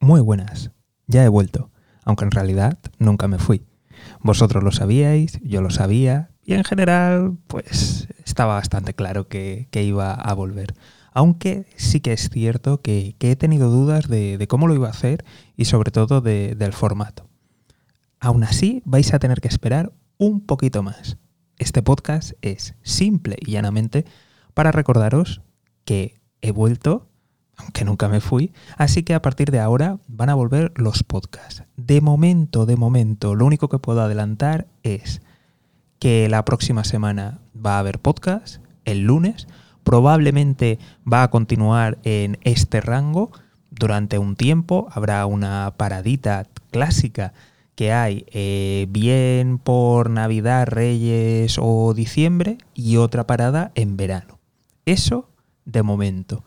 Muy buenas, ya he vuelto, aunque en realidad nunca me fui. Vosotros lo sabíais, yo lo sabía, y en general, pues estaba bastante claro que, iba a volver. Aunque sí que es cierto que, he tenido dudas de, cómo lo iba a hacer y sobre todo del formato. Aún así, vais a tener que esperar un poquito más. Este podcast es simple y llanamente para recordaros que he vuelto aunque nunca me fui. Así que a partir de ahora van a volver los podcasts. De momento, de momento, lo único que puedo adelantar es que la próxima semana va a haber podcast, el lunes. Probablemente va a continuar en este rango durante un tiempo. Habrá una paradita clásica que hay eh, bien por Navidad, Reyes o diciembre y otra parada en verano. Eso de momento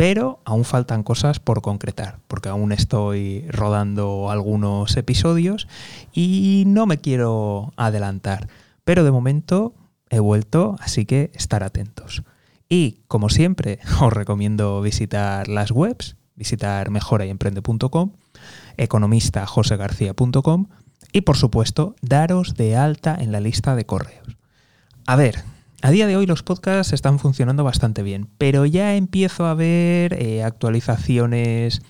pero aún faltan cosas por concretar, porque aún estoy rodando algunos episodios y no me quiero adelantar. Pero de momento he vuelto, así que estar atentos. Y como siempre, os recomiendo visitar las webs, visitar mejorayemprende.com, economistajosegarcía.com y por supuesto daros de alta en la lista de correos. A ver, a día de hoy los podcasts están funcionando bastante bien, pero ya empiezo a ver eh, actualizaciones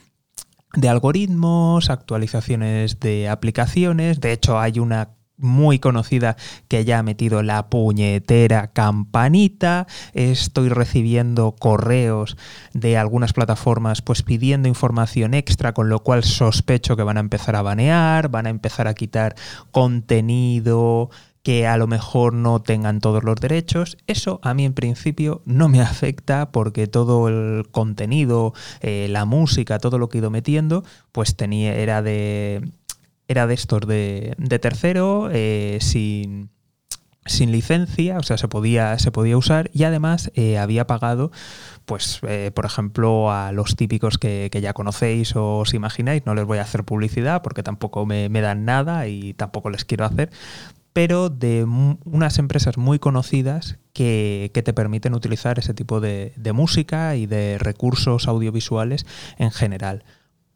de algoritmos, actualizaciones de aplicaciones. De hecho, hay una muy conocida que ya ha metido la puñetera campanita. Estoy recibiendo correos de algunas plataformas pues pidiendo información extra, con lo cual sospecho que van a empezar a banear, van a empezar a quitar contenido que a lo mejor no tengan todos los derechos. Eso a mí en principio no me afecta porque todo el contenido, eh, la música, todo lo que he ido metiendo, pues tenía, era de. Era de estos de, tercero, eh, sin, sin licencia, o sea, se podía, se podía usar y además eh, había pagado, pues, por ejemplo, a los típicos que, ya conocéis o os imagináis, no les voy a hacer publicidad porque tampoco me, me dan nada y tampoco les quiero hacer, pero de unas empresas muy conocidas que, te permiten utilizar ese tipo de, música y de recursos audiovisuales en general.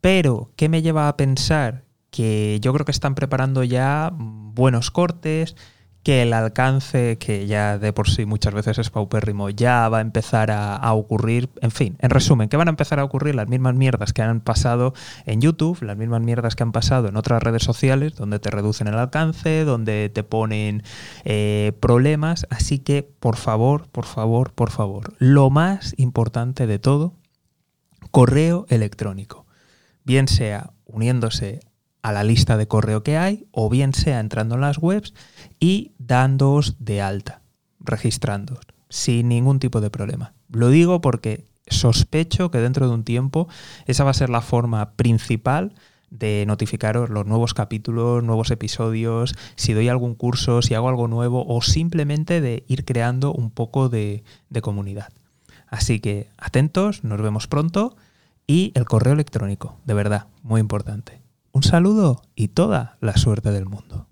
Pero, ¿qué me lleva a pensar? Que yo creo que están preparando ya buenos cortes, que el alcance, que ya de por sí muchas veces es paupérrimo, ya va a empezar a, ocurrir. En fin, en resumen, que van a empezar a ocurrir las mismas mierdas que han pasado en YouTube, las mismas mierdas que han pasado en otras redes sociales, donde te reducen el alcance, donde te ponen eh, problemas. Así que, por favor, por favor, por favor, lo más importante de todo, correo electrónico. Bien sea uniéndose a la lista de correo que hay, o bien sea entrando en las webs y dándoos de alta, registrándoos, sin ningún tipo de problema. Lo digo porque sospecho que dentro de un tiempo esa va a ser la forma principal de notificaros los nuevos capítulos, nuevos episodios, si doy algún curso, si hago algo nuevo o simplemente de ir creando un poco de, de comunidad. Así que atentos, nos vemos pronto y el correo electrónico, de verdad, muy importante. Un saludo y toda la suerte del mundo.